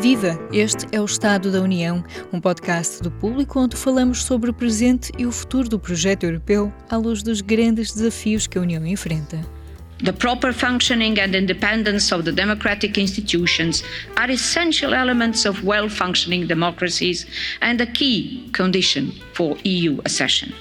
Viva! Este é o Estado da União, um podcast do público onde falamos sobre o presente e o futuro do projeto europeu à luz dos grandes desafios que a União enfrenta. The proper functioning and independence of the democratic institutions are essential elements of well functioning democracies and a key condition for EU accession.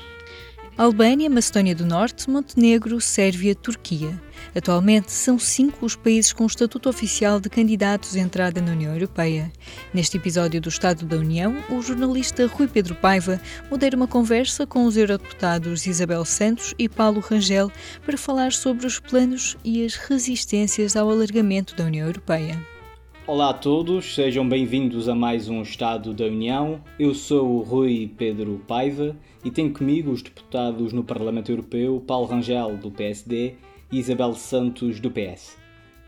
Albânia, Macedónia do Norte, Montenegro, Sérvia, Turquia. Atualmente, são cinco os países com estatuto oficial de candidatos à entrada na União Europeia. Neste episódio do Estado da União, o jornalista Rui Pedro Paiva modera uma conversa com os eurodeputados Isabel Santos e Paulo Rangel para falar sobre os planos e as resistências ao alargamento da União Europeia. Olá a todos, sejam bem-vindos a mais um Estado da União. Eu sou o Rui Pedro Paiva e tenho comigo os deputados no Parlamento Europeu Paulo Rangel, do PSD, e Isabel Santos, do PS.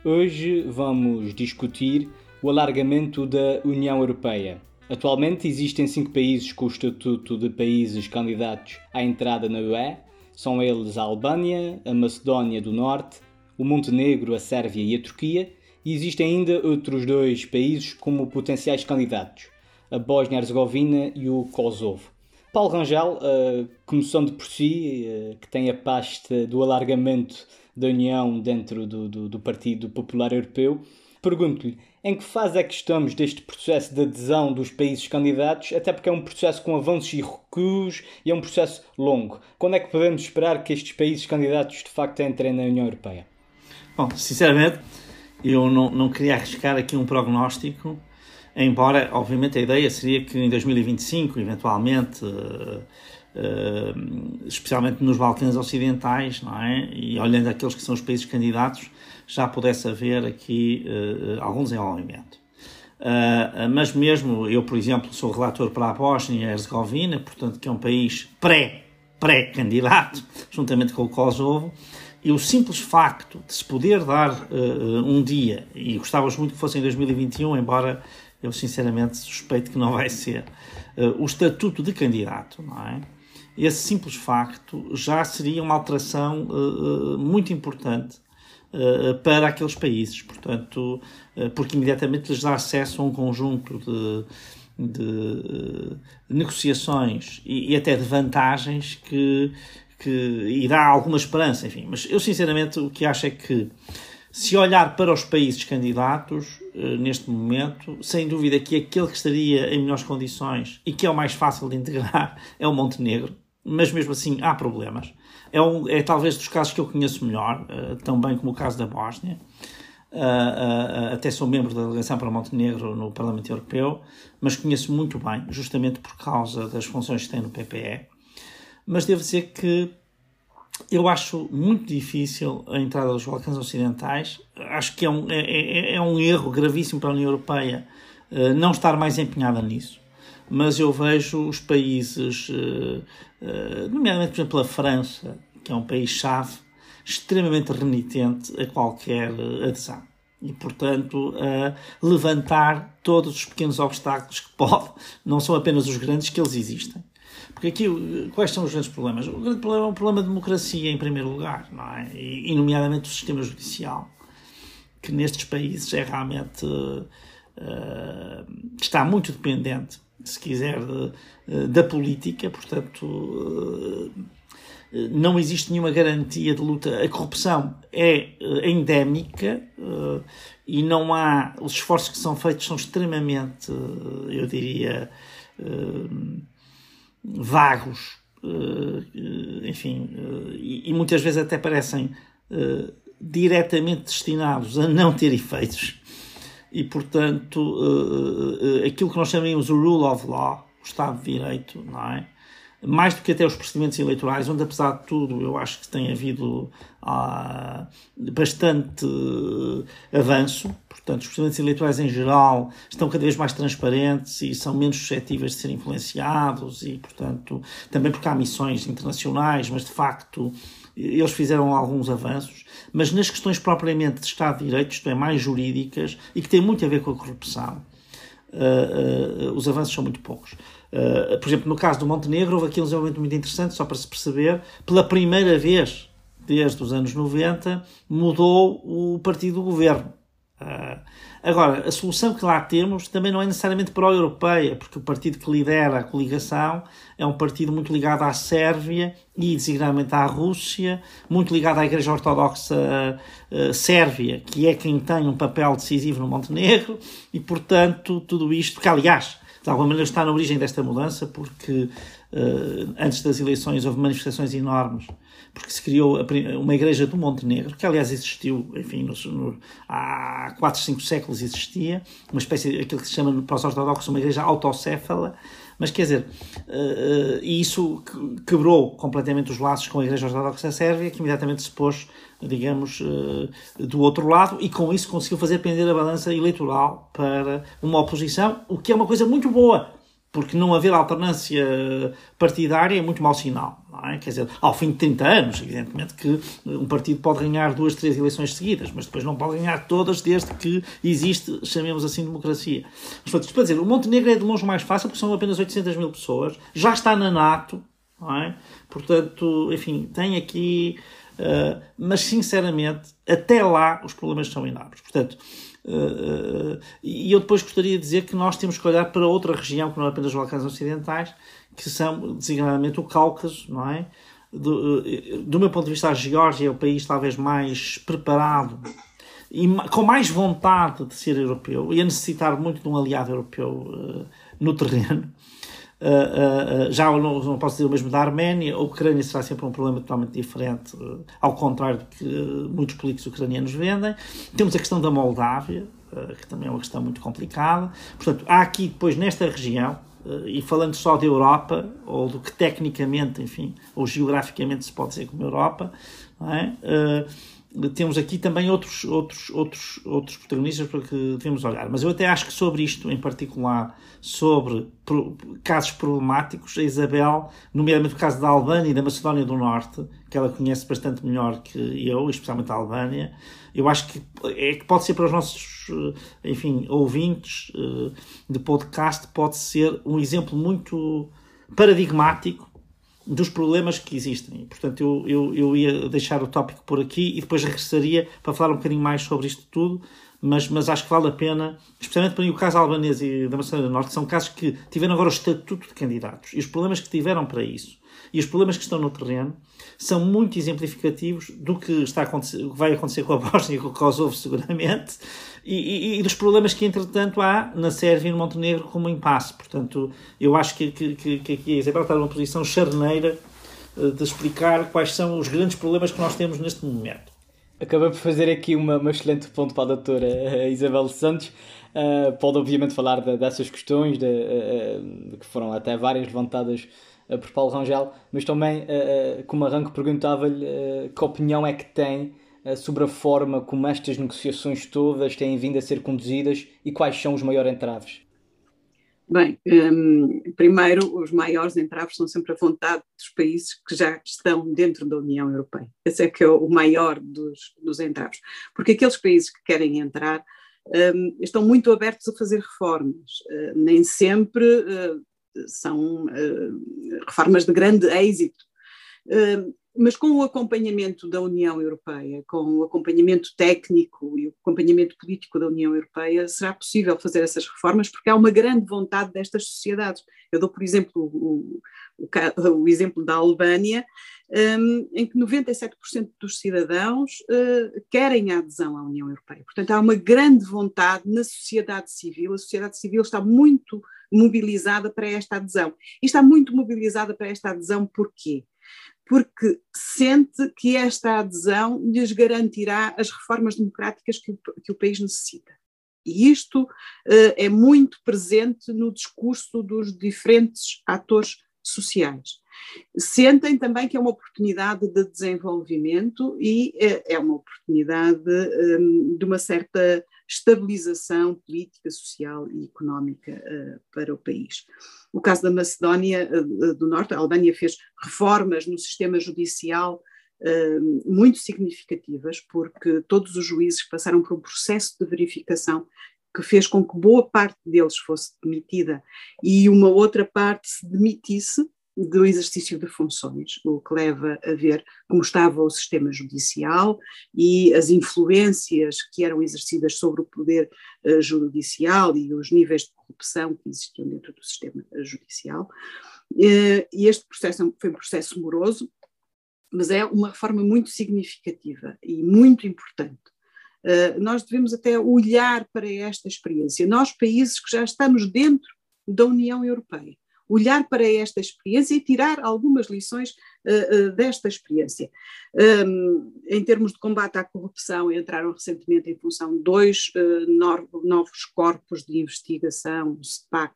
Hoje vamos discutir o alargamento da União Europeia. Atualmente existem cinco países com o estatuto de países candidatos à entrada na UE. São eles a Albânia, a Macedónia do Norte, o Montenegro, a Sérvia e a Turquia e existem ainda outros dois países como potenciais candidatos, a Bósnia-Herzegovina e o Kosovo. Paulo Rangel, uh, começando por si, uh, que tem a pasta do alargamento da União dentro do, do, do Partido Popular Europeu, pergunto-lhe em que fase é que estamos deste processo de adesão dos países candidatos, até porque é um processo com avanços e recuos e é um processo longo. Quando é que podemos esperar que estes países candidatos de facto entrem na União Europeia? Bom, sinceramente, eu não, não queria arriscar aqui um prognóstico, embora, obviamente, a ideia seria que em 2025, eventualmente, uh, uh, especialmente nos Balcãs Ocidentais, não é? e olhando aqueles que são os países candidatos, já pudesse haver aqui uh, algum desenvolvimento. Mas mesmo eu, por exemplo, sou relator para a Bósnia e Herzegovina, portanto, que é um país pré, pré-candidato, juntamente com o Kosovo, e o simples facto de se poder dar uh, um dia, e gostávamos muito que fosse em 2021, embora eu sinceramente suspeito que não vai ser, uh, o estatuto de candidato, não é? Esse simples facto já seria uma alteração uh, muito importante para aqueles países, portanto, porque imediatamente lhes dá acesso a um conjunto de, de negociações e, e, até de vantagens que, que irá alguma esperança, enfim. Mas eu, sinceramente, o que acho é que, se olhar para os países candidatos, eh, neste momento, sem dúvida que aquele que estaria em melhores condições e que é o mais fácil de integrar é o Montenegro, mas mesmo assim há problemas. É, um, é talvez dos casos que eu conheço melhor, uh, tão bem como o caso da Bósnia. Uh, uh, até sou membro da delegação para Montenegro no Parlamento Europeu, mas conheço muito bem, justamente por causa das funções que tem no PPE mas devo dizer que eu acho muito difícil a entrada dos Balcãs Ocidentais. Acho que é um, é, é, é um erro gravíssimo para a União Europeia uh, não estar mais empenhada nisso. Mas eu vejo os países, uh, uh, nomeadamente, por exemplo, a França, que é um país-chave, extremamente renitente a qualquer adesão. E, portanto, levantar todos os pequenos obstáculos que pode, não são apenas os grandes, que eles existem. Porque aqui, quais são os grandes problemas? O grande problema é o problema de democracia, em primeiro lugar, não é? E, e nomeadamente o sistema judicial, que nestes países é realmente. Uh, está muito dependente, se quiser, de, uh, da política, portanto. Uh, não existe nenhuma garantia de luta. A corrupção é endémica e não há. Os esforços que são feitos são extremamente, eu diria, vagos, eh, enfim, eh, e muitas vezes até parecem eh, diretamente destinados a não ter efeitos. E, portanto, aquilo que nós chamamos o rule of law, o Estado de Direito, não é? Mais do que até os procedimentos eleitorais, onde apesar de tudo eu acho que tem havido ah, bastante avanço, portanto os procedimentos eleitorais em geral estão cada vez mais transparentes e são menos suscetíveis de ser influenciados e portanto também porque há missões internacionais, mas de facto eles fizeram alguns avanços, mas nas questões propriamente de Estado de Direito, isto é, mais jurídicas e que têm muito a ver com a corrupção, uh, uh, os avanços são muito poucos. Uh, por exemplo, no caso do Montenegro, houve aqui um desenvolvimento muito interessante, só para se perceber, pela primeira vez desde os anos 90, mudou o partido do governo. Uh, agora, a solução que lá temos também não é necessariamente pró-europeia, porque o partido que lidera a coligação é um partido muito ligado à Sérvia e designadamente à Rússia, muito ligado à Igreja Ortodoxa uh, Sérvia, que é quem tem um papel decisivo no Montenegro, e portanto tudo isto, que aliás, de alguma maneira está na origem desta mudança, porque uh, antes das eleições houve manifestações enormes porque se criou uma igreja do Montenegro, que aliás existiu, enfim, no, no, há 4, 5 séculos existia, uma espécie, aquilo que se chama para os ortodoxos uma igreja autocéfala, mas quer dizer, uh, e isso quebrou completamente os laços com a Igreja Ortodoxa Sérvia, que imediatamente se pôs, digamos, uh, do outro lado, e com isso conseguiu fazer pender a balança eleitoral para uma oposição, o que é uma coisa muito boa, porque não haver alternância partidária é muito mau sinal. É? Quer dizer, ao fim de 30 anos, evidentemente que um partido pode ganhar duas, três eleições seguidas, mas depois não pode ganhar todas desde que existe, chamemos assim, democracia. Mas, portanto, para dizer, o Montenegro é de longe mais fácil porque são apenas 800 mil pessoas, já está na NATO, é? portanto, enfim, tem aqui. Uh, mas, sinceramente, até lá os problemas são enormes. Portanto, Uh, e eu depois gostaria de dizer que nós temos que olhar para outra região, que não é apenas os Balcãs Ocidentais, que são designadamente o Cáucaso, não é? Do, do meu ponto de vista, a Geórgia é o país talvez mais preparado e com mais vontade de ser europeu e a necessitar muito de um aliado europeu uh, no terreno. Uh, uh, já não, não, posso dizer o mesmo da Arménia, a Ucrânia será sempre um problema totalmente diferente, ao contrário do que muitos políticos ucranianos vendem. Temos a questão da Moldávia, que também é uma questão muito complicada. Portanto, há aqui depois nesta região, e falando só da Europa, ou do que tecnicamente, enfim, ou geograficamente se pode dizer como Europa, é? Temos aqui também outros, outros, outros, outros protagonistas para que devemos olhar. Mas eu até acho que sobre isto em particular, sobre casos problemáticos, a Isabel, nomeadamente o caso da Albânia e da Macedónia do Norte, que ela conhece bastante melhor que eu, especialmente a Albânia, eu acho que, é, que pode ser para os nossos, enfim, ouvintes eh, de podcast, pode ser um exemplo muito paradigmático dos problemas que existem. Portanto, eu, eu, eu ia deixar o tópico por aqui e depois regressaria para falar um bocadinho mais sobre isto tudo, mas, mas acho que vale a pena, especialmente para mim, o caso albanês e da Macedónia do Norte, são casos que tiveram agora o estatuto de candidatos e os problemas que tiveram para isso e os problemas que estão no terreno são muito exemplificativos do que, está a acontecer, vai acontecer com a Bósnia e com o Kosovo, seguramente, e, e, e, dos problemas que, entretanto, há na Sérvia e no Montenegro como impasse. Portanto, eu acho que, que, que, que a Isabel está numa posição charneira eh, de explicar quais são os grandes problemas que nós temos neste momento. Acabei por fazer aqui uma, uma excelente ponto para a doutora eh, Isabel Santos. Uh, pode, obviamente, falar de, dessas questões de, uh, que foram até várias levantadas uh, por Paulo Rangel, mas também, como arranque, perguntava-lhe que opinião é que tem sobre a forma como estas negociações todas têm vindo a ser conduzidas e quais são os maiores entraves. Bem, um, primeiro, os maiores entraves são sempre a vontade dos países que já estão dentro da União Europeia. Esse é que é o maior dos, dos entraves. Porque aqueles países que querem entrar um, estão muito abertos a fazer reformas. Uh, nem sempre uh, são uh, reformas de grande êxito. Mas com o acompanhamento da União Europeia, com o acompanhamento técnico e o acompanhamento político da União Europeia, será possível fazer essas reformas, porque há uma grande vontade destas sociedades. Eu dou, por exemplo, o, o, o exemplo da Albânia, um, em que 97% dos cidadãos uh, querem a adesão à União Europeia. Portanto, há uma grande vontade na sociedade civil, a sociedade civil está muito mobilizada para esta adesão. E está muito mobilizada para esta adesão porquê? Porque sente que esta adesão lhes garantirá as reformas democráticas que o, que o país necessita. E isto uh, é muito presente no discurso dos diferentes atores sociais. Sentem também que é uma oportunidade de desenvolvimento e é, é uma oportunidade um, de uma certa estabilização política, social e económica uh, para o país. O caso da Macedónia uh, do Norte, a Albânia fez reformas no sistema judicial uh, muito significativas, porque todos os juízes passaram por um processo de verificação que fez com que boa parte deles fosse demitida e uma outra parte se demitisse do exercício de funções, o que leva a ver como estava o sistema judicial e as influências que eram exercidas sobre o poder uh, judicial e os níveis de corrupção que existiam dentro do sistema judicial. Uh, e este processo foi um processo moroso, mas é uma reforma muito significativa e muito importante. Nós devemos até olhar para esta experiência. Nós, países que já estamos dentro da União Europeia, olhar para esta experiência e tirar algumas lições uh, uh, desta experiência. Um, em termos de combate à corrupção, entraram recentemente em função dois novos corpos de investigação, o SPAC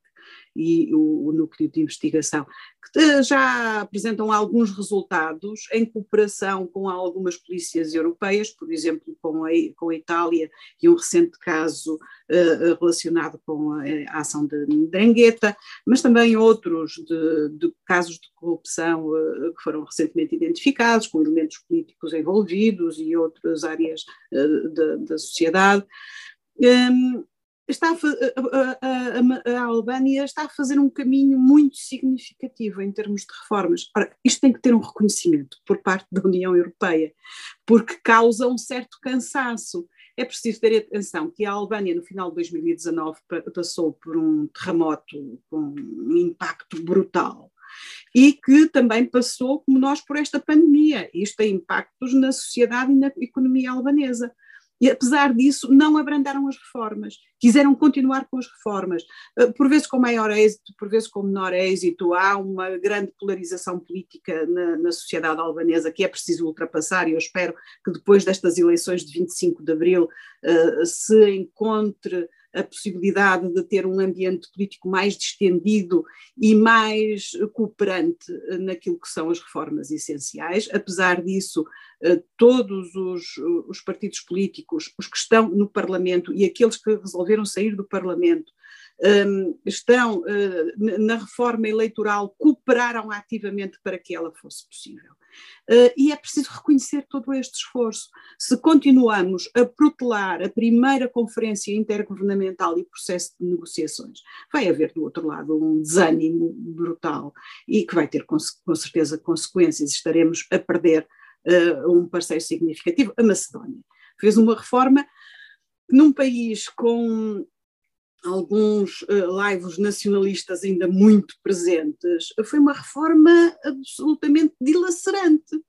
e o, o Núcleo de Investigação, que já apresentam alguns resultados em cooperação com algumas polícias europeias, por exemplo, com a, com a Itália e um recente caso uh, relacionado com a, a ação de Drangheta, mas também outros de, de casos de corrupção uh, que foram recentemente identificados, com elementos políticos envolvidos e outras áreas uh, da sociedade. Um, está a, a, a, a, Albânia está a fazer um caminho muito significativo em termos de reformas. Ora, isto tem que ter um reconhecimento por parte da União Europeia, porque causa um certo cansaço. É preciso ter atenção que a Albânia, no final de 2019, passou por um terremoto com um impacto brutal e que também passou, como nós, por esta pandemia. Isto tem impactos na sociedade e na economia albanesa. E apesar disso, não abrandaram as reformas, quiseram continuar com as reformas, eh, por vezes com maior êxito, por vezes com menor êxito. Há uma grande polarização política na, na sociedade albanesa que é preciso ultrapassar, e eu espero que depois destas eleições de 25 de abril uh, se encontre a possibilidade de ter um ambiente político mais distendido e mais cooperante naquilo que são as reformas essenciais. Apesar disso, eh, todos os, os partidos políticos, os que estão no Parlamento e aqueles que resolveram sair do Parlamento, um, estão uh, na reforma eleitoral, cooperaram ativamente para que ela fosse possível. Uh, e é preciso reconhecer todo este esforço. Se continuamos a protelar a primeira conferência intergovernamental e processo de negociações, vai haver do outro lado um desânimo brutal e que vai ter com, certeza consequências. Estaremos a perder uh, um parceiro significativo. A Macedónia fez uma reforma num país com alguns uh, laivos nacionalistas ainda muito presentes, foi uma reforma absolutamente dilacerante.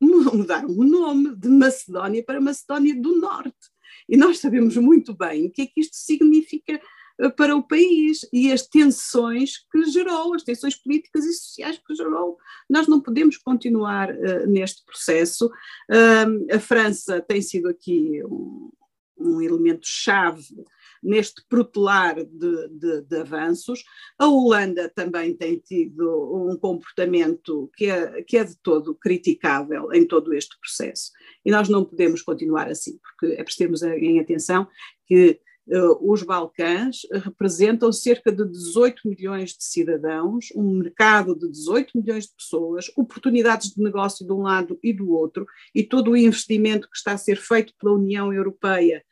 Mudaram o nome de Macedónia para Macedónia do Norte. E nós sabemos muito bem o que é que isto significa eh, para o país e as tensões que gerou, as tensões políticas e sociais que gerou. Nós não podemos continuar uh, neste processo. Uh, a França tem sido aqui um, um elemento chave neste protelar de, de, de, avanços. A Holanda também tem tido um comportamento que é, que é de todo criticável em todo este processo. E nós não podemos continuar assim, porque é preciso em atenção que uh, os Balcãs representam cerca de 18 milhões de cidadãos, um mercado de 18 milhões de pessoas, oportunidades de negócio de um lado e do outro, e todo o investimento que está a ser feito pela União Europeia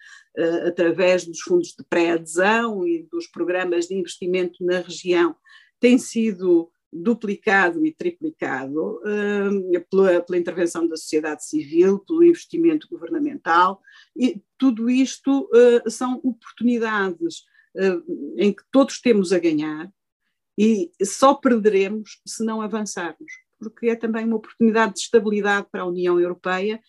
através dos fundos de pré-adesão e dos programas de investimento na região, tem sido duplicado e triplicado uh, pela, pela, intervenção da sociedade civil, pelo investimento governamental, e tudo isto uh, são oportunidades em que todos temos a ganhar e só perderemos se não avançarmos porque é também uma oportunidade de estabilidade para a União Europeia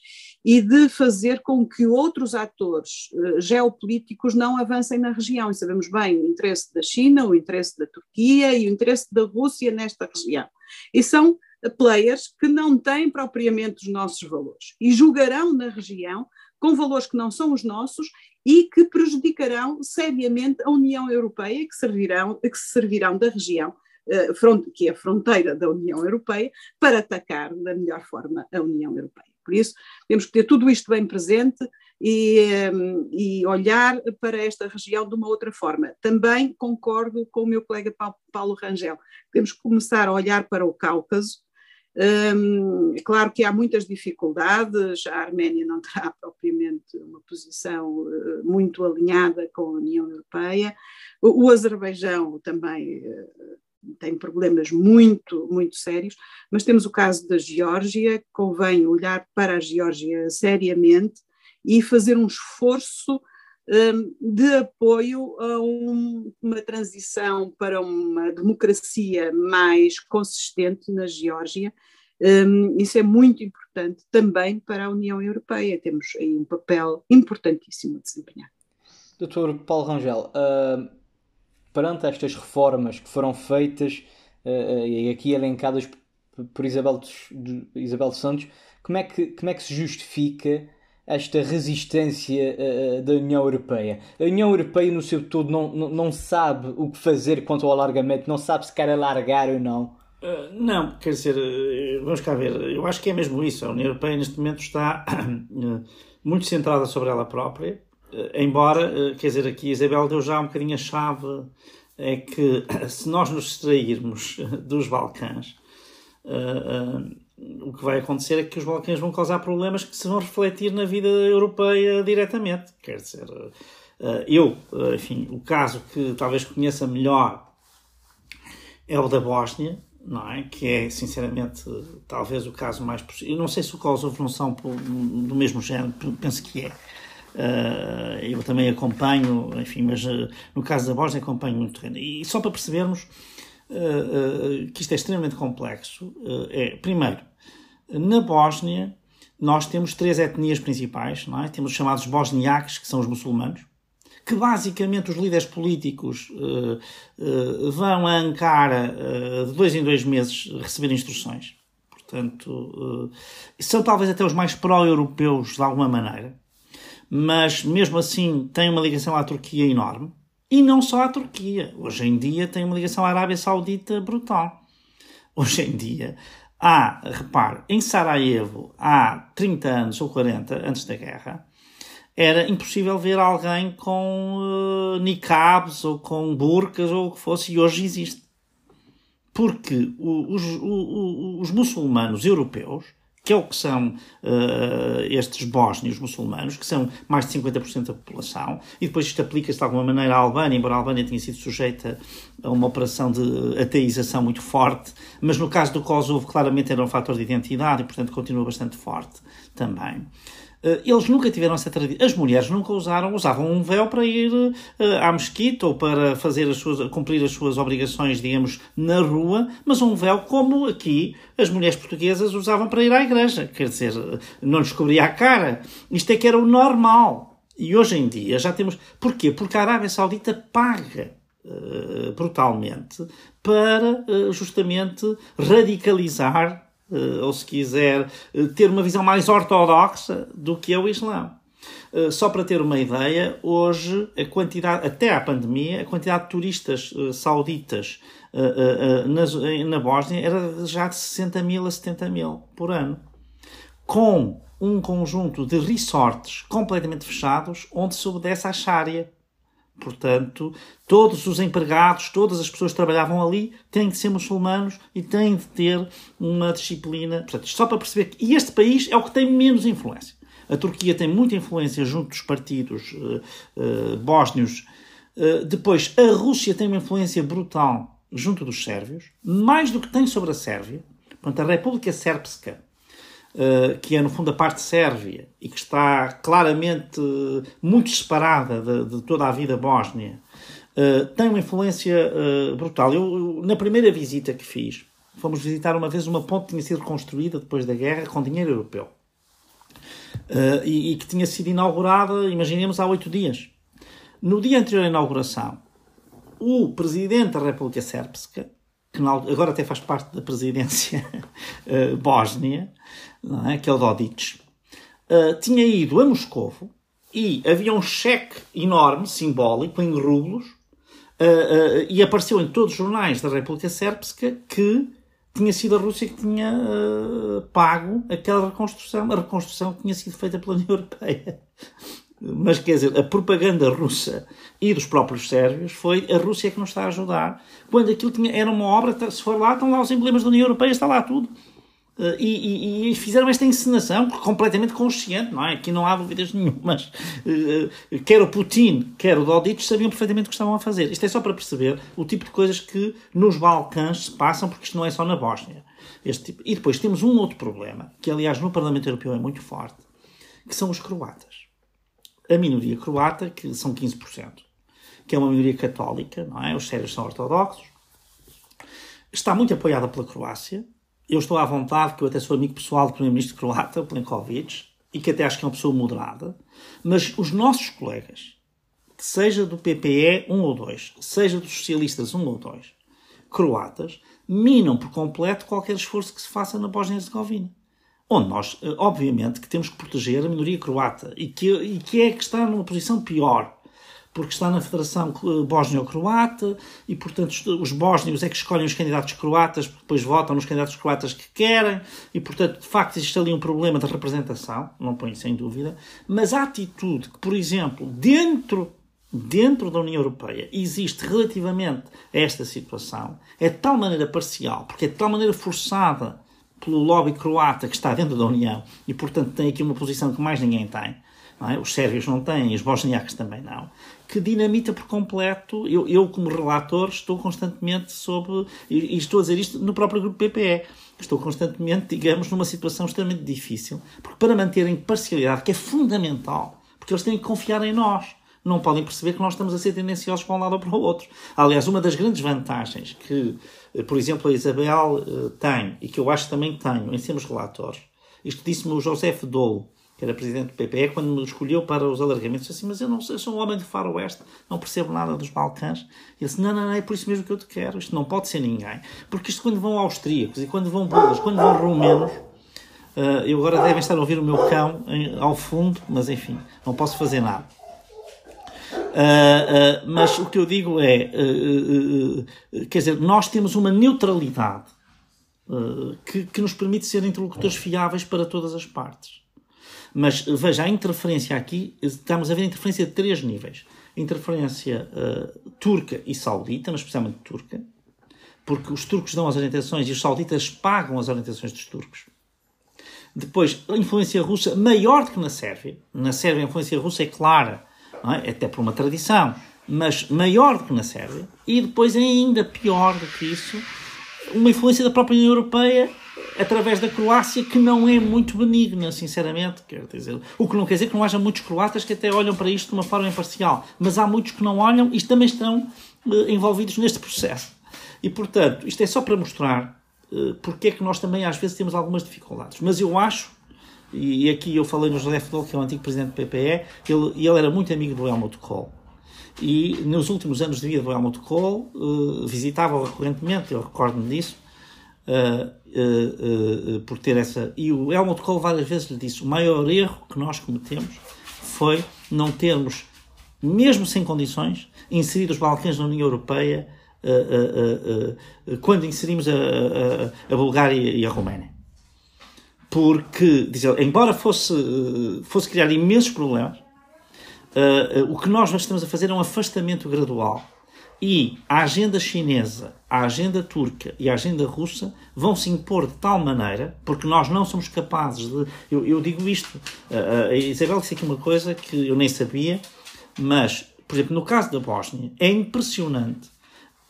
e de fazer com que outros atores uh, geopolíticos não avancem na região. E sabemos bem o interesse da China, o interesse da Turquia e o interesse da Rússia nesta região. E são players que não têm propriamente os nossos valores e julgarão na região com valores que não são os nossos e que prejudicarão seriamente a União Europeia, que servirão, que se servirão da região eh, que é a fronteira da União Europeia, para atacar da melhor forma a União Europeia. Por isso, temos que ter tudo isto bem presente e, eh, e, olhar para esta região de uma outra forma. Também concordo com o meu colega Paulo Rangel. Temos que começar a olhar para o Cáucaso. Um, claro que há muitas dificuldades, a Arménia não terá propriamente uma posição uh, muito alinhada com a União Europeia, o, Azerbaijão também tem problemas muito, muito sérios, mas temos o caso da Geórgia, convém olhar para a Geórgia seriamente e fazer um esforço um, de apoio a um, uma transição para uma democracia mais consistente na Geórgia. Um, isso é muito importante também para a União Europeia. Temos aí um papel importantíssimo a desempenhar. Doutor Paulo Rangel, uh, perante estas reformas que foram feitas uh, e aqui elencadas por Isabel, de, Isabel Santos, como é, que, como é que se justifica esta resistência uh, da União Europeia. A União Europeia, no seu todo, não, não, não, sabe o que fazer quanto ao alargamento, não sabe se quer alargar ou não. Não, quer dizer, vamos cá ver, eu acho que é mesmo isso. A União Europeia, neste momento, está muito centrada sobre ela própria, embora, quer dizer, aqui Isabel deu já um bocadinho a chave, é que se nós nos extrairmos dos Balcãs. O que vai acontecer é que os Balcãs vão causar problemas que se vão refletir na vida europeia diretamente. Quer dizer, eh, eu, eh, enfim, o caso que talvez conheça melhor é o da Bósnia, não é? Que é, sinceramente, talvez o caso mais possível. Eu não sei se o Kosovo não são do mesmo género, penso que é. Eh, eu também acompanho, enfim, mas no caso da Bósnia acompanho muito. E só para percebermos que isto é extremamente complexo, é, primeiro, na Bósnia, nós temos três etnias principais, é? Temos os chamados bosniaques, que são os muçulmanos, que basicamente os líderes políticos uh, uh, vão a Ankara uh, de dois em dois meses receber instruções. Portanto, são talvez até os mais pró-europeus de alguma maneira, mas mesmo assim têm uma ligação à Turquia enorme. E não só à Turquia. Hoje em dia tem uma ligação à Arábia Saudita brutal. Hoje em dia Há, repare, em Sarajevo, há 30 anos ou 40, antes da guerra, era impossível ver alguém com uh, niqabs ou com burcas ou o que fosse, e hoje existe. Porque os, os muçulmanos europeus que é o que são uh, estes bósnios muçulmanos, que são mais de 50% da população, e depois isto aplica-se de alguma maneira à Albânia, embora a Albânia tenha sido sujeita a uma operação de ateização muito forte, mas no caso do Kosovo claramente era um fator de identidade e, portanto, continua bastante forte também. Eh, eles nunca tiveram essa tradição. As mulheres nunca usaram, usavam um véu para ir uh, à mesquita ou para fazer as suas, cumprir as suas obrigações, digamos, na rua, mas um véu como aqui as mulheres portuguesas usavam para ir à igreja. Quer dizer, não lhes cobria a cara. Isto é que era o normal. E hoje em dia já temos. Porquê? Porque a Arábia Saudita paga uh, brutalmente para uh, justamente radicalizar eh, ou se quiser, eh, ter uma visão mais ortodoxa do que é o Islão. Eh, só para ter uma ideia, hoje, a quantidade, até à pandemia, a quantidade de turistas sauditas na, na Bósnia era já de 60 mil a 70 mil por ano. Com um conjunto de resorts completamente fechados, onde se obedece à Sharia. Portanto, todos os empregados, todas as pessoas que trabalhavam ali têm de ser muçulmanos e têm de ter uma disciplina. Portanto, só para perceber que. E este país é o que tem menos influência. A Turquia tem muita influência junto dos partidos uh, uh, bósnios. Uh, depois, a Rússia tem uma influência brutal junto dos sérvios, mais do que tem sobre a Sérvia. Portanto, a República Sérpska que é no fundo a parte sérvia e que está claramente muito separada de, de toda a vida bósnia, uh, tem uma influência uh, brutal. Eu, na primeira visita que fiz, fomos visitar uma vez uma ponte que tinha sido construída depois da guerra com dinheiro europeu. E, que tinha sido inaugurada, imaginemos, há oito dias. No dia anterior à inauguração, o presidente da República Sérpska, que agora até faz parte da presidência bósnia, não é? que é o Dodic, uh, tinha ido a Moscovo e havia um cheque enorme, simbólico, em rublos, uh, uh, e apareceu em todos os jornais da República Sérpska que tinha sido a Rússia que tinha pago aquela reconstrução, a reconstrução que tinha sido feita pela União Europeia. Mas quer dizer, a propaganda russa e dos próprios sérvios foi a Rússia que nos está a ajudar, quando aquilo tinha, era uma obra, se for lá, estão lá os emblemas da União Europeia, está lá tudo. Uh, e, e, e, fizeram esta encenação completamente consciente, não é? Aqui não há dúvidas nenhumas. Uh, uh, quer o Putin, quer o Dodich sabiam perfeitamente o que estavam a fazer. Isto é só para perceber o tipo de coisas que nos Balcãs se passam, porque isto não é só na Bósnia. Este tipo. E depois temos um outro problema, que aliás no Parlamento Europeu é muito forte, que são os croatas. A minoria croata, que são 15%, que é uma minoria católica, não é? Os sérios são ortodoxos, está muito apoiada pela Croácia, eu estou à vontade, que eu até sou amigo pessoal do primeiro-ministro croata, Plenkovic, e que até acho que é uma pessoa moderada, mas os nossos colegas, seja do PPE 1 ou 2, seja dos socialistas 1 ou 2, croatas, minam por completo qualquer esforço que se faça na Bósnia-Herzegovina. Onde nós, eh, obviamente, que temos que proteger a minoria croata e que, e que é que está numa posição pior porque está na Federação Bósnio-Croata e, portanto, os bósnios é que escolhem os candidatos croatas, depois votam nos candidatos croatas que querem, e, portanto, de facto, existe ali um problema de representação, não põe sem dúvida, mas a atitude que, por exemplo, dentro dentro da União Europeia existe relativamente a esta situação é de tal maneira parcial, porque é de tal maneira forçada pelo lobby croata que está dentro da União e, portanto, tem aqui uma posição que mais ninguém tem, é? os sérvios não têm, os bosniacos também não, que dinamita por completo. Eu, eu como relator, estou constantemente sob. E, e, estou a dizer isto no próprio grupo PPE. Estou constantemente, digamos, numa situação extremamente difícil, porque para manter a imparcialidade, que é fundamental, porque eles têm que confiar em nós. Não podem perceber que nós estamos a ser tendenciosos para um lado ou para o outro. Aliás, uma das grandes vantagens que, eh, por exemplo, a Isabel uh, tem, e que eu acho que também tenho em sermos relatores, isto disse-me o José Dolo, que era presidente do PPE, quando me escolheu para os alargamentos, disse assim, mas eu não eu sou um homem de faroeste, não percebo nada dos Balcãs. Ele disse, não, não, não, é por isso mesmo que eu te quero, isto não pode ser ninguém. Porque isto quando vão austríacos, e quando vão búlgaros, quando vão romenos, uh, eu agora devem estar a ouvir o meu cão em, ao fundo, mas enfim, não posso fazer nada. Uh, uh, mas o que eu digo é, quer dizer, nós temos uma neutralidade que, que nos permite ser interlocutores fiáveis para todas as partes. Mas veja, a interferência aqui, estamos a ver a interferência de três níveis. Interferência uh, turca e saudita, mas especialmente turca, porque os turcos dão as orientações e os sauditas pagam as orientações dos turcos. Depois, a influência russa maior do que na Sérvia. Na Sérvia a influência russa é clara, é? até por uma tradição, mas maior do que na Sérvia. E depois, ainda pior do que isso, uma influência da própria União Europeia através da Croácia, que não é muito benigna, sinceramente. Quer dizer, o que não quer dizer que não haja muitos croatas que até olham para isto de uma forma imparcial, mas há muitos que não olham e também estão uh, envolvidos neste processo. E, portanto, isto é só para mostrar uh, porque é que nós também às vezes temos algumas dificuldades. Mas eu acho, e, aqui eu falei no José Fidel, que é o antigo presidente do PPE, ele, ele era muito amigo do Helmut Kohl. E nos últimos anos de vida do Helmut Kohl, uh, visitava-o recorrentemente, eu recordo-me disso, uh, uh, uh, por ter essa. E o Helmut Kohl várias vezes lhe disse: o maior erro que nós cometemos foi não termos, mesmo sem condições, inserido os Balcãs na União Europeia quando inserimos a, a, a, Bulgária e a Roménia. Porque, diz ele, embora fosse, fosse criar imensos problemas, o que nós estamos a fazer é um afastamento gradual e a agenda chinesa, a agenda turca e a agenda russa vão se impor de tal maneira, porque nós não somos capazes de. Eu, eu digo isto, a Isabel disse aqui uma coisa que eu nem sabia, mas, por exemplo, no caso da Bósnia, é impressionante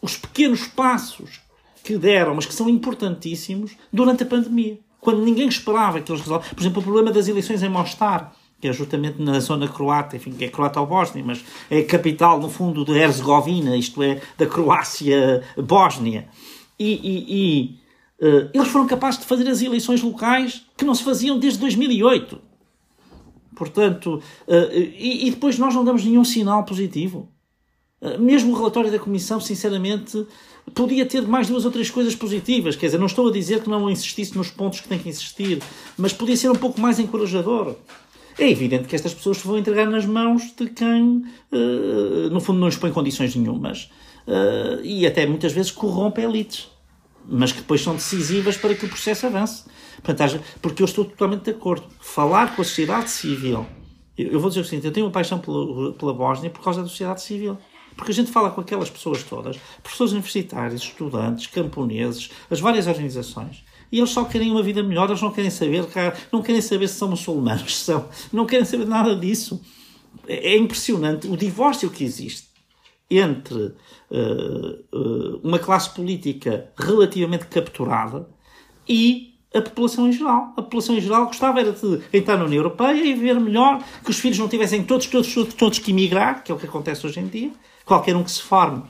os pequenos passos que deram, mas que são importantíssimos, durante a pandemia. Quando ninguém esperava que eles resolvessem. Por exemplo, o problema das eleições em Mostar que é justamente na zona croata, enfim, que é croata ou bósnia, mas é capital, no fundo, de Herzegovina, isto é, da Croácia-Bósnia. E, e, e uh, eles foram capazes de fazer as eleições locais que não se faziam desde 2008. Portanto, uh, e, e, depois nós não damos nenhum sinal positivo. Uh, mesmo o relatório da Comissão, sinceramente, podia ter mais duas ou três coisas positivas. Quer dizer, não estou a dizer que não insistisse nos pontos que tem que insistir, mas podia ser um pouco mais encorajador é evidente que estas pessoas se vão entregar nas mãos de quem, uh, no fundo, não expõe condições nenhumas uh, e até muitas vezes corrompe elites, mas que depois são decisivas para que o processo avance. Portanto, porque eu estou totalmente de acordo. Falar com a sociedade civil. Eu vou dizer o seguinte: eu tenho uma paixão pela, pela Bósnia por causa da sociedade civil. Porque a gente fala com aquelas pessoas todas, professores universitários, estudantes, camponeses, as várias organizações, e eles só querem uma vida melhor, eles não querem saber, não querem saber se são muçulmanos, são, não querem saber nada disso. É, é impressionante o divórcio que existe entre uh, uh, uma classe política relativamente capturada e a população em geral. A população em geral gostava era de entrar na União Europeia e viver melhor, que os filhos não tivessem todos, todos, todos, todos que emigrar, que é o que acontece hoje em dia. Qualquer um que se forme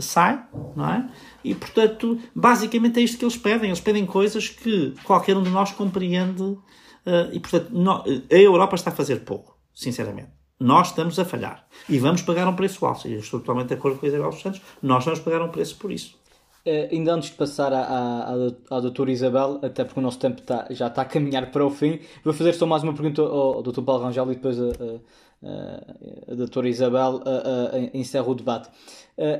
sai, não é? E, portanto, basicamente é isto que eles pedem. Eles pedem coisas que qualquer um de nós compreende. Uh, e, portanto, no, a Europa está a fazer pouco, sinceramente. Nós estamos a falhar. E vamos pagar um preço alto. Eu estou totalmente de acordo com a Isabel dos Santos. Nós vamos pagar um preço por isso. Uh, ainda antes de passar à, à, à, doutora Isabel, até porque o nosso tempo tá, já está a caminhar para o fim, vou fazer só mais uma pergunta ao, ao doutor Paulo Rangel e depois a, a doutora Isabel encerra o debate.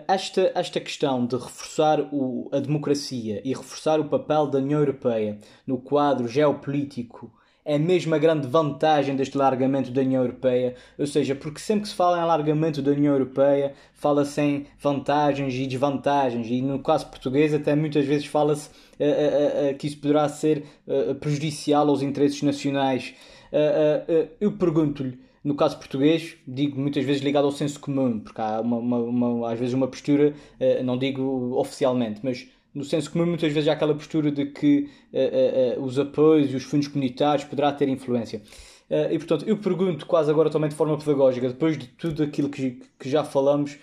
Esta, esta questão de reforçar o, a democracia e reforçar o papel da União Europeia no quadro geopolítico é mesmo a grande vantagem deste largamento da União Europeia, ou seja, porque sempre que se fala em alargamento da União Europeia, fala-se em vantagens e desvantagens, e no caso português até muitas vezes fala-se uh, uh, uh, que isso poderá ser prejudicial aos interesses nacionais. eu pergunto-lhe, no caso português, digo muitas vezes ligado ao senso comum, porque há uma, uma, uma às vezes uma postura, não digo oficialmente, mas no senso comum, muitas vezes há aquela postura de que uh, uh, os apoios e os fundos comunitários poderá ter influência. E portanto, eu pergunto quase agora também de forma pedagógica, depois de tudo aquilo que, que já falamos,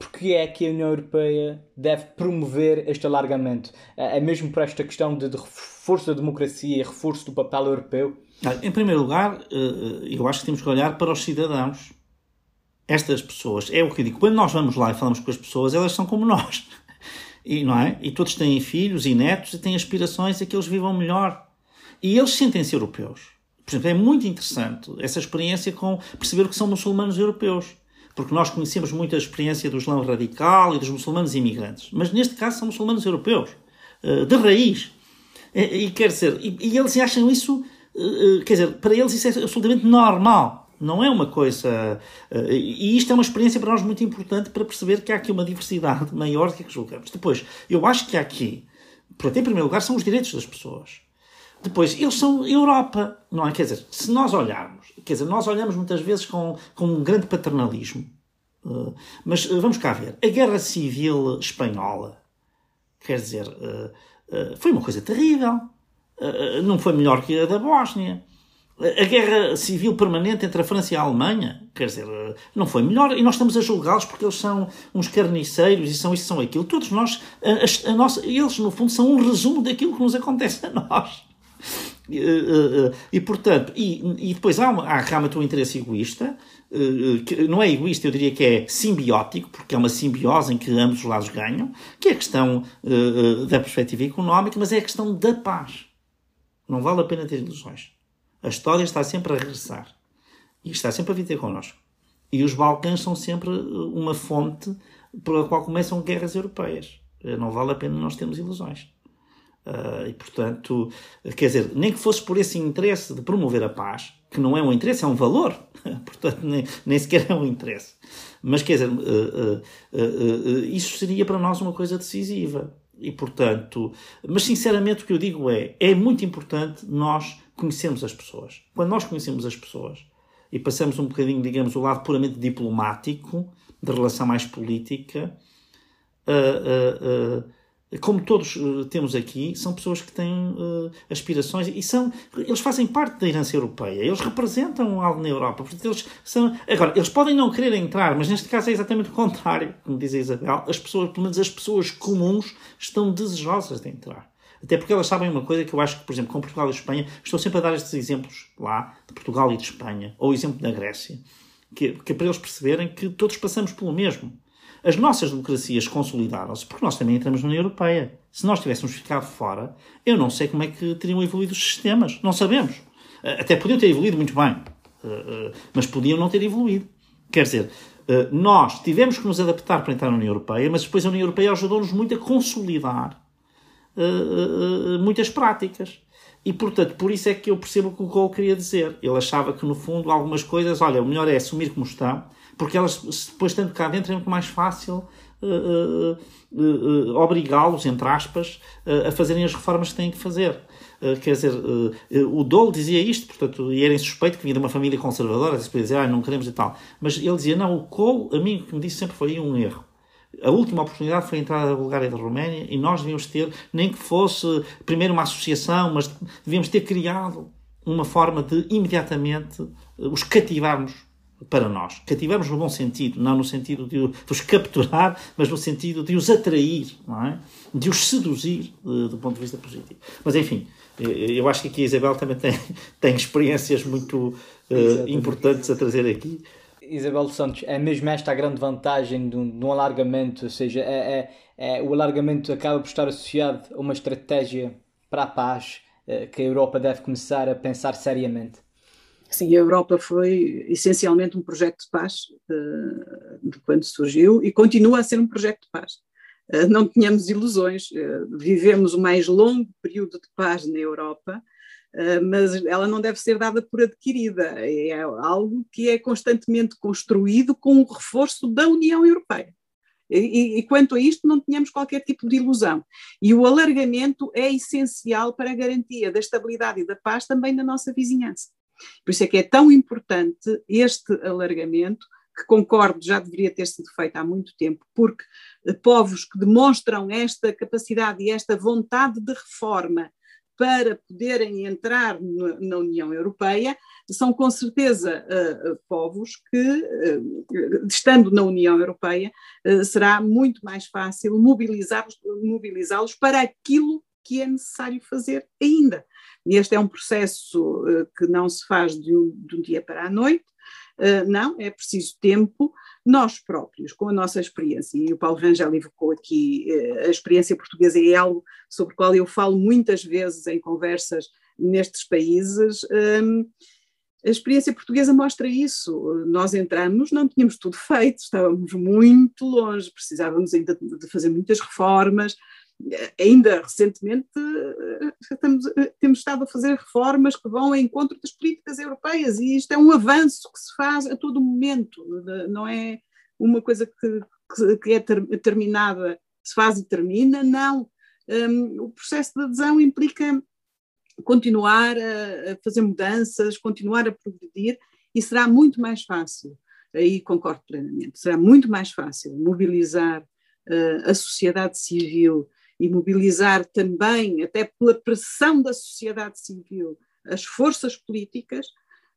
porque é que a União Europeia deve promover este alargamento? é mesmo para esta questão de, de reforço da democracia e reforço do papel europeu? Em primeiro lugar, eu acho que temos que olhar para os cidadãos. Estas pessoas, é o que eu digo, quando nós vamos lá e falamos com as pessoas, elas são como nós e, não é? e todos têm filhos e netos e têm aspirações a que eles vivam melhor. E eles sentem-se europeus. Por exemplo, é muito interessante essa experiência com perceber que são muçulmanos europeus. Porque nós conhecemos muito a experiência do Islão radical e dos muçulmanos imigrantes. Mas neste caso são muçulmanos europeus, eh, de raiz. E, e quer dizer, e, e eles acham isso, eh, eh, quer dizer, para eles isso é absolutamente normal. Não é uma coisa. Eh, e isto é uma experiência para nós muito importante para perceber que há aqui uma diversidade maior do que a que julgamos. Depois, eu acho que aqui, portanto, em primeiro lugar, são os direitos das pessoas. Depois, eles são Europa, não é? Quer dizer, se nós olharmos, quer dizer, nós olhamos muitas vezes com, com um grande paternalismo. Mas vamos cá ver. A Guerra Civil Espanhola, quer dizer, foi uma coisa terrível. Não foi melhor que a da Bósnia a guerra civil permanente entre a França e a Alemanha, quer dizer, não foi melhor, e nós estamos a julgá-los porque eles são uns carniceiros e são isso, são aquilo. Todos nós, a, a nossa, eles no fundo são um resumo daquilo que nos acontece a nós. E portanto, e, e, depois há, uma, há realmente um interesse egoísta, que não é egoísta, eu diria que é simbiótico, porque é uma simbiose em que ambos os lados ganham, que é a questão da perspectiva económica, mas é a questão da paz. Não vale a pena ter ilusões. A história está sempre a regressar e está sempre a vir ter connosco. E os Balcãs são sempre uh, uma fonte pela qual começam guerras europeias. Uh, não vale a pena nós termos ilusões. Uh, e, portanto, quer dizer, nem que fosse por esse interesse de promover a paz, que não é um interesse, é um valor, portanto, nem, nem sequer é um interesse. Mas, quer dizer, uh, uh, isso seria para nós uma coisa decisiva. E, portanto, mas sinceramente o que eu digo é, é muito importante nós conhecemos as pessoas. Quando nós conhecemos as pessoas e passamos um bocadinho, digamos, o lado puramente diplomático, de relação mais política, uh, uh, uh, como todos temos aqui, são pessoas que têm aspirações e são, eles fazem parte da herança europeia, eles representam algo na Europa. Portanto, eles são, agora, eles podem não querer entrar, mas neste caso é exatamente o contrário, como diz a Isabel. As pessoas, pelo menos as pessoas comuns, estão desejosas de entrar. Até porque elas sabem uma coisa que eu acho que, por exemplo, com Portugal e Espanha, estou sempre a dar estes exemplos lá, de Portugal e de Espanha, ou o exemplo da Grécia, que, que é para eles perceberem que todos passamos pelo mesmo. As nossas democracias consolidaram-se porque nós também entramos na União Europeia. Se nós tivéssemos ficado fora, eu não sei como é que teriam evoluído os sistemas. Não sabemos. Até podiam ter evoluído muito bem, eh, eh, mas podiam não ter evoluído. Quer dizer, eh, nós tivemos que nos adaptar para entrar na União Europeia, mas depois a União Europeia ajudou-nos muito a consolidar muitas práticas. E, portanto, por isso é que eu percebo o que o Cole queria dizer. Ele achava que, no fundo, algumas coisas, olha, o melhor é assumir como estão, porque elas, depois, estando cá dentro, é muito mais fácil uh, uh, obrigá-los, entre aspas, a fazerem as reformas que têm que fazer. quer dizer, o Dole dizia isto, portanto, e era insuspeito que vinha de uma família conservadora, se podia dizer, ah, não queremos e tal. Mas ele dizia, não, o Cole, a mim, que me disse sempre foi um erro. A última oportunidade foi a entrada da Bulgária e da Roménia e nós devíamos ter, nem que fosse primeiro uma associação, mas devíamos ter criado uma forma de imediatamente os cativarmos para nós. Cativarmos no bom sentido, não no sentido de, os capturar, mas no sentido de os atrair, é? de os seduzir de, do ponto de vista positivo. Mas enfim, eu acho que aqui a Isabel também tem, tem experiências muito uh, importantes a trazer aqui. Isabel Santos, é mesmo esta a grande vantagem de um, de um alargamento, ou seja, é, é, é, o alargamento acaba por estar associado a uma estratégia para a paz que a Europa deve começar a pensar seriamente. Sim, a Europa foi essencialmente um projeto de paz uh, de quando surgiu e continua a ser um projeto de paz. Uh, não tínhamos ilusões, uh, vivemos o mais longo período de paz na Europa, mas ela não deve ser dada por adquirida, é algo que é constantemente construído com o reforço da União Europeia. E, e, quanto a isto, não tínhamos qualquer tipo de ilusão. E o alargamento é essencial para a garantia da estabilidade e da paz também na nossa vizinhança. Por isso é que é tão importante este alargamento, que concordo já deveria ter sido feito há muito tempo, porque eh, povos que demonstram esta capacidade e esta vontade de reforma para poderem entrar na União Europeia, são com certeza uh, povos que, uh, estando na União Europeia, uh, será muito mais fácil mobilizá-los mobilizá para aquilo que é necessário fazer ainda. E este é um processo uh, que não se faz de um, de um dia para a noite, uh, não, é preciso tempo. Nós próprios, com a nossa experiência, e o Paulo Rangel evocou aqui, uh, a experiência portuguesa é algo sobre o qual eu falo muitas vezes em conversas nestes países. Um, a experiência portuguesa mostra isso. Nós entramos, não tínhamos tudo feito, estávamos muito longe, precisávamos ainda de fazer muitas reformas, ainda recentemente eh, estamos, eh, temos estado a fazer reformas que vão ao encontro das políticas europeias e isto é um avanço que se faz a todo momento, não é uma coisa que, que é terminada, se faz e termina, não. Um, o processo de adesão implica continuar a, a fazer mudanças, continuar a progredir e será muito mais fácil, aí concordo plenamente, será muito mais fácil mobilizar uh, a sociedade civil e mobilizar também, até pela pressão da sociedade civil, as forças políticas,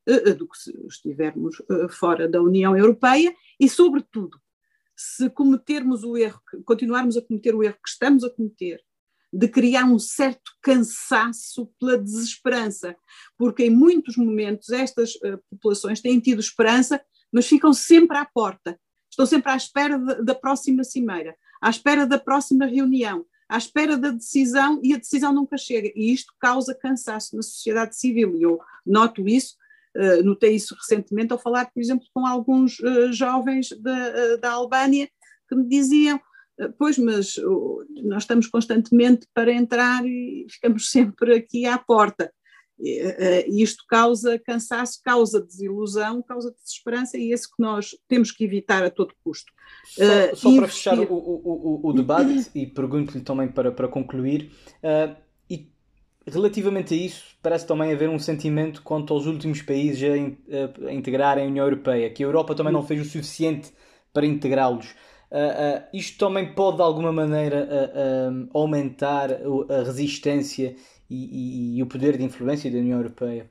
eh, eh, do que se estivermos eh, fora da União Europeia e, sobretudo, se cometermos o erro, continuarmos a cometer o erro que estamos a cometer, de criar um certo cansaço pela desesperança, porque em muitos momentos estas populações têm tido esperança, mas ficam sempre à porta, estão sempre à espera da próxima cimeira, à espera da próxima reunião, à espera da decisão e a decisão nunca chega. E isto causa cansaço na sociedade civil. E eu noto isso, uh, notei isso recentemente ao falar, por exemplo, com alguns uh, jovens da, uh, da Albânia que me diziam. Pois, mas nós estamos constantemente para entrar e ficamos sempre aqui à porta. E isto causa cansaço, causa desilusão, causa desesperança e esse que nós temos que evitar a todo custo. Só, uh, só para fechar o, o, o, debate e pergunto-lhe também para, para concluir, uh, e relativamente a isso, parece também haver um sentimento quanto aos últimos países a, in, a, integrarem a União Europeia, que a Europa também não fez o suficiente para integrá-los. Uh, isto também pode de alguma maneira aumentar a resistência e, e, e o poder de influência da União Europeia?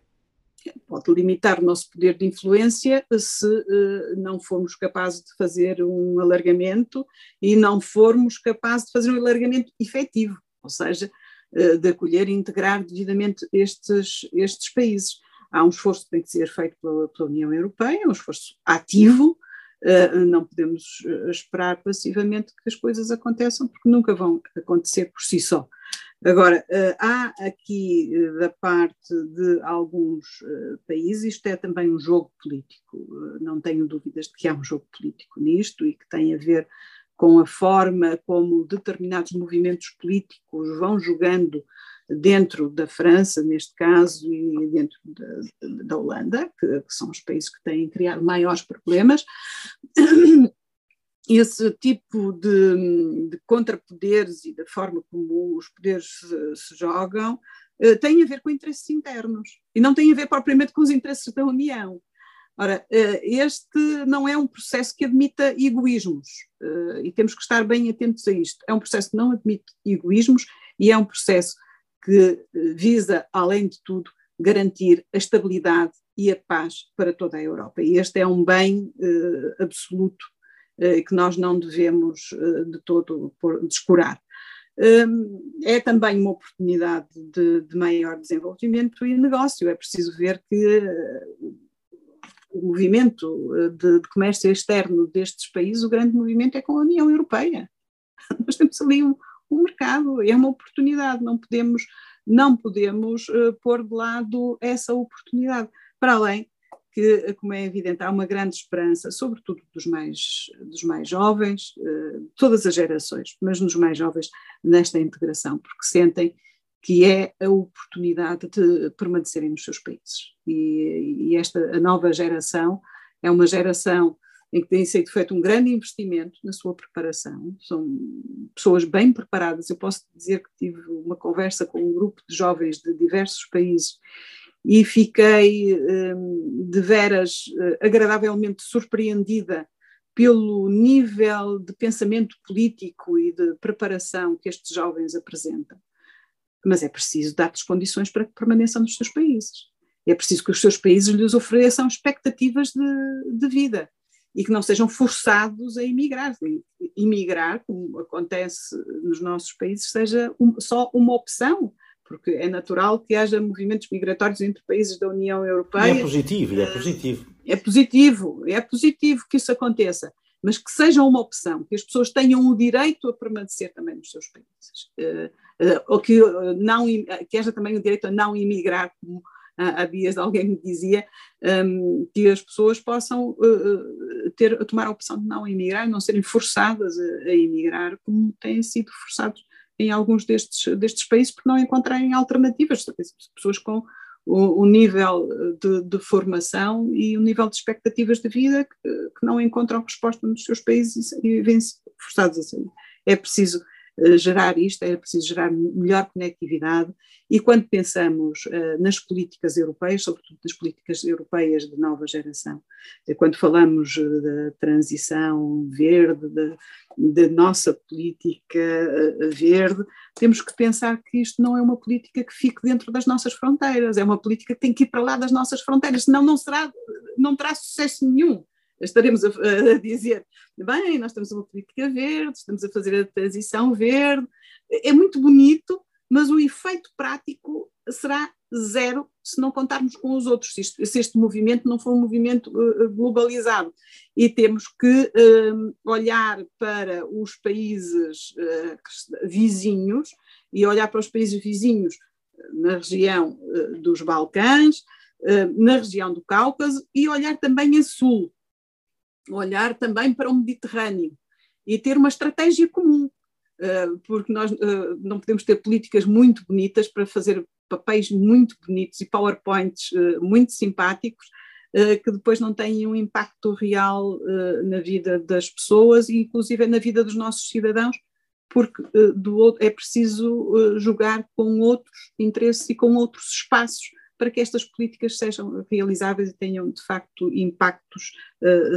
Pode limitar o nosso poder de influência se uh, não formos capazes de fazer um alargamento e não formos capazes de fazer um alargamento efetivo, ou seja, uh, de acolher e integrar devidamente estes, estes países. Há um esforço que tem que ser feito pela, pela União Europeia, um esforço ativo, uh, não podemos esperar passivamente que as coisas aconteçam, porque nunca vão acontecer por si só. Agora, eh, há aqui eh, da parte de alguns eh, países, isto é também um jogo político, não tenho dúvidas de que há um jogo político nisto e que tem a ver com a forma como determinados movimentos políticos vão jogando dentro da França, neste caso, e dentro da, da Holanda, que, que, são os países que têm criado maiores problemas. Esse tipo de, de contrapoderes e da forma como os poderes se, se jogam uh, tem a ver com interesses internos e não tem a ver propriamente com os interesses da União. Ora, uh, este não é um processo que admita egoísmos uh, e temos que estar bem atentos a isto. É um processo que não admite egoísmos e é um processo que visa, além de tudo, garantir a estabilidade e a paz para toda a Europa. E este é um bem absoluto eh, que nós não devemos eh, de todo descurar. Hum, é também uma oportunidade de, de, maior desenvolvimento e negócio. É preciso ver que eh, o movimento de, de, comércio externo destes países, o grande movimento é com a União Europeia. Nós temos ali um, um mercado, é uma oportunidade, não podemos, não podemos pôr de lado essa oportunidade. Para além que, como é evidente, há uma grande esperança, sobretudo dos mais, dos mais jovens, eh, todas as gerações, mas nos mais jovens, nesta integração, porque sentem que é a oportunidade de permanecerem nos seus países. E, e esta a nova geração é uma geração em que tem sido feito um grande investimento na sua preparação. São pessoas bem preparadas. Eu posso dizer que tive uma conversa com um grupo de jovens de diversos países e fiquei hum, de veras eh, agradavelmente surpreendida pelo nível de pensamento político e de preparação que estes jovens apresentam. Mas é preciso dar-lhes condições para que permaneçam nos seus países. É preciso que os seus países lhes ofereçam expectativas de, de vida e que não sejam forçados a emigrar. Emigrar, como acontece nos nossos países, seja um, só uma opção porque é natural que haja movimentos migratórios entre países da União Europeia. E é positivo, é positivo. É positivo, é positivo que isso aconteça, mas que seja uma opção, que as pessoas tenham o direito a permanecer também nos seus países, eh, eh, ou que, não, que haja também o direito a não emigrar, como há dias alguém me dizia, que as pessoas possam ter, tomar a opção de não emigrar, não serem forçadas a, a emigrar, como têm sido forçados em alguns destes, destes países por não encontrarem alternativas, pessoas com o, o nível de, de, formação e o nível de expectativas de vida que, que não encontram resposta nos seus países e vêm-se forçados a sair. É preciso gerar isto, é preciso gerar melhor conectividade. E quando pensamos uh, nas políticas europeias, sobretudo nas políticas europeias de nova geração, uh, quando falamos da transição verde, da nossa política verde, temos que pensar que isto não é uma política que fique dentro das nossas fronteiras, é uma política que tem que ir para lá das nossas fronteiras, senão não, será, não terá sucesso nenhum estaremos a, a, dizer, bem, nós temos uma política verde, estamos a fazer a transição verde, é muito bonito, mas o efeito prático será zero se não contarmos com os outros, se, isto, se este movimento não for um movimento uh, globalizado. E temos que uh, olhar para os países uh, vizinhos e olhar para os países vizinhos na região dos Balcãs, na região do Cáucaso e olhar também a sul, olhar também para o Mediterrâneo e ter uma estratégia comum. Eh, porque nós eh, não podemos ter políticas muito bonitas para fazer papéis muito bonitos e PowerPoints eh, muito simpáticos que depois não têm um impacto real na vida das pessoas e inclusive na vida dos nossos cidadãos, porque do, é preciso jogar com outros interesses e com outros espaços para que estas políticas sejam realizáveis e tenham de facto impactos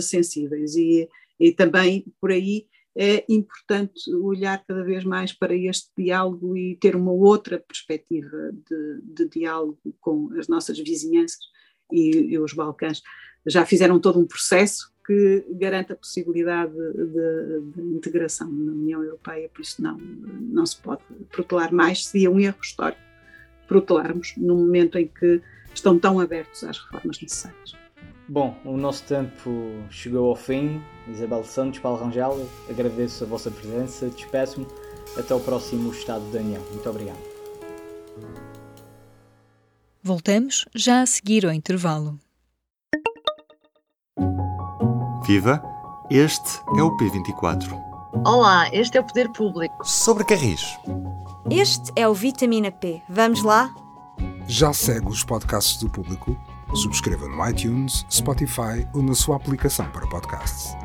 sensíveis. E, e também por aí é importante olhar cada vez mais para este diálogo e ter uma outra perspectiva de, de diálogo com as nossas vizinhanças e, e, os Balcãs. Já fizeram todo um processo que garante a possibilidade de, de, integração na União Europeia, por isso não, não se pode protelar mais, seria um erro histórico protelarmos no momento em que estão tão abertos às reformas necessárias. Bom, o nosso tempo chegou ao fim. Isabel Santos, Paulo Rangel, agradeço a vossa presença, despeço-me. Até o próximo Estado da União. Muito obrigado. Voltamos já a seguir ao intervalo. Viva! Este é o P24. Olá, este é o Poder Público. Sobre Carris. Este é o Vitamina P. Vamos lá? Já segue os podcasts do público? Subscreva no iTunes, Spotify ou na sua aplicação para podcasts.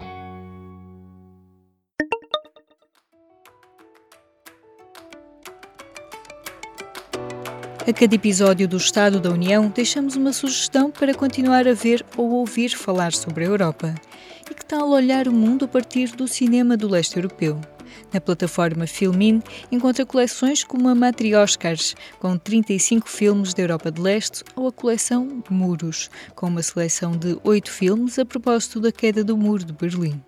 A cada episódio do Estado da União, deixamos uma sugestão para continuar a ver ou ouvir falar sobre a Europa. Tal olhar o mundo a partir do cinema do leste europeu? Na plataforma Filmin encontra coleções como a Matrioscars, com 35 filmes da Europa de Leste, ou a coleção Muros, com uma seleção de 8 filmes a propósito da queda do Muro de Berlim.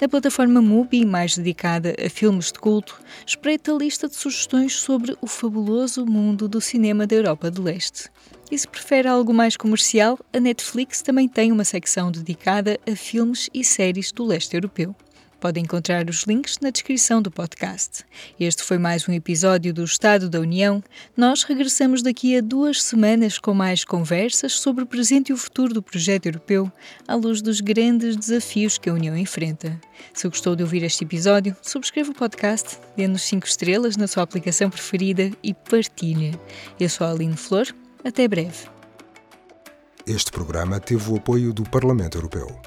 Na plataforma Mubi, mais dedicada a filmes de culto, espreita a lista de sugestões sobre o fabuloso mundo do cinema da Europa de Leste. E se prefere algo mais comercial, a Netflix também tem uma secção dedicada a filmes e séries do leste europeu. Pode encontrar os links na descrição do podcast. Este foi mais um episódio do Estado da União. Nós regressamos daqui a duas semanas com mais conversas sobre o presente e o futuro do projeto europeu, à luz dos grandes desafios que a União enfrenta. Se gostou de ouvir este episódio, subscreva o podcast, dê-nos 5 estrelas na sua aplicação preferida e partilhe. Eu sou a Aline Flor. Até breve. Este programa teve o apoio do Parlamento Europeu.